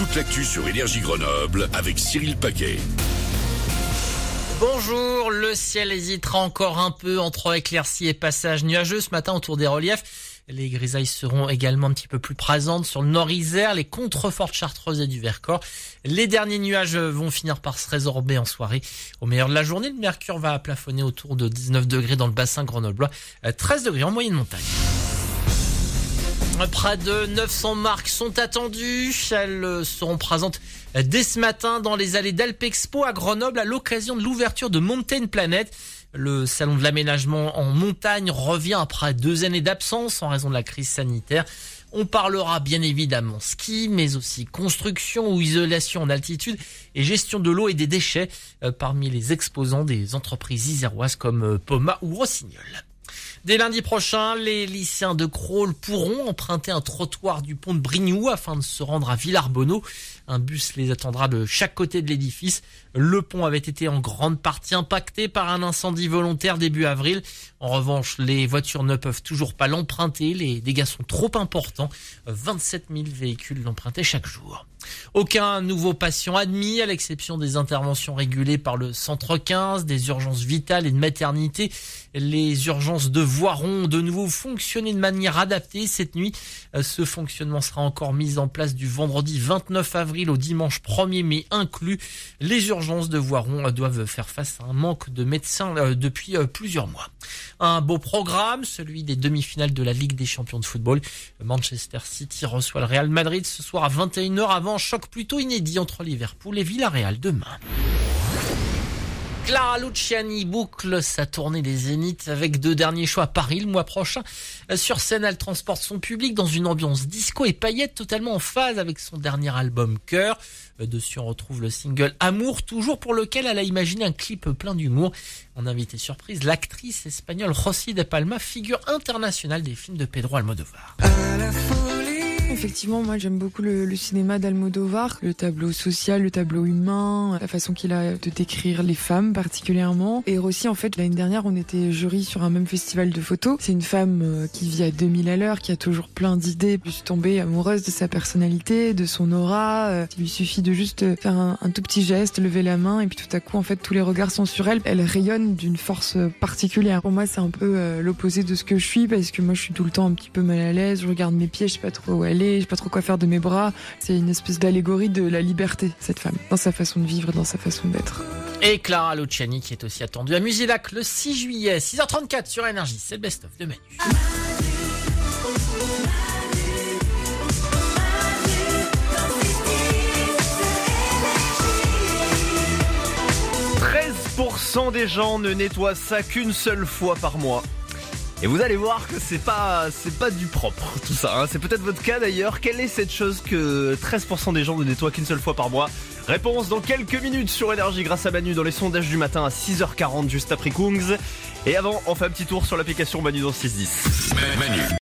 toute l'actu sur Énergie Grenoble avec Cyril Paquet. Bonjour, le ciel hésitera encore un peu entre éclaircies et passages nuageux ce matin autour des reliefs. Les grisailles seront également un petit peu plus présentes sur le nord-isère, les contreforts chartreuses et du Vercors. Les derniers nuages vont finir par se résorber en soirée. Au meilleur de la journée, le mercure va plafonner autour de 19 degrés dans le bassin grenoblois, 13 degrés en moyenne montagne. Près de 900 marques sont attendues. Elles seront présentes dès ce matin dans les allées d'Alpexpo à Grenoble à l'occasion de l'ouverture de Mountain Planet. Le salon de l'aménagement en montagne revient après deux années d'absence en raison de la crise sanitaire. On parlera bien évidemment ski, mais aussi construction ou isolation en altitude et gestion de l'eau et des déchets euh, parmi les exposants des entreprises iséroises comme euh, Poma ou Rossignol. Dès lundi prochain, les lycéens de Crawl pourront emprunter un trottoir du pont de Brignoux afin de se rendre à Villarbonneau. Un bus les attendra de chaque côté de l'édifice. Le pont avait été en grande partie impacté par un incendie volontaire début avril. En revanche, les voitures ne peuvent toujours pas l'emprunter. Les dégâts sont trop importants. 27 000 véhicules l'empruntaient chaque jour. Aucun nouveau patient admis, à l'exception des interventions régulées par le centre 15, des urgences vitales et de maternité. Les urgences de Voiron ont de nouveau fonctionné de manière adaptée cette nuit. Ce fonctionnement sera encore mis en place du vendredi 29 avril au dimanche 1er mai inclus. Les urgences de Voiron doivent faire face à un manque de médecins euh, depuis euh, plusieurs mois. Un beau programme, celui des demi-finales de la Ligue des champions de football. Manchester City reçoit le Real Madrid ce soir à 21h avant choc plutôt inédit entre Liverpool et Villarreal demain. Clara Luciani boucle sa tournée des Zéniths avec deux derniers choix à Paris le mois prochain. Sur scène, elle transporte son public dans une ambiance disco et paillette totalement en phase avec son dernier album Cœur. Dessus, on retrouve le single Amour, toujours pour lequel elle a imaginé un clip plein d'humour. En invité surprise, l'actrice espagnole Rosy de Palma, figure internationale des films de Pedro Almodovar. Effectivement, moi j'aime beaucoup le, cinéma d'Almodovar, le tableau social, le tableau humain, la façon qu'il a de décrire les femmes particulièrement. Et aussi en fait l'année dernière on était jury sur un même festival de photos. C'est une femme euh, qui vit à 2000 à l'heure, qui a toujours plein d'idées. Je suis tombée amoureuse de sa personnalité, de son aura. Euh, il lui suffit de juste faire un, un tout petit geste, lever la main et puis tout à coup en fait tous les regards sont sur elle. Elle rayonne d'une force particulière. Pour moi c'est un peu euh, l'opposé de ce que je suis parce que moi je suis tout le temps un petit peu mal à l'aise. Je regarde mes pieds, je sais pas trop où aller je sais pas trop quoi faire de mes bras. C'est une espèce d'allégorie de la liberté, cette femme, dans sa façon de vivre, dans sa façon d'être. Et Clara Luciani qui est aussi attendue à Musilac le 6 juillet, 6h34 sur Énergie. C'est le best-of de Manu. 13% des gens ne nettoient ça qu'une seule fois par mois. Et vous allez voir que c'est pas c'est pas du propre tout ça. Hein. C'est peut-être votre cas d'ailleurs. Quelle est cette chose que 13% des gens ne nettoient qu'une seule fois par mois? Réponse dans quelques minutes sur énergie grâce à Manu dans les sondages du matin à 6h40 juste après Kungs. Et avant, on fait un petit tour sur l'application Manu dans 610. Manu.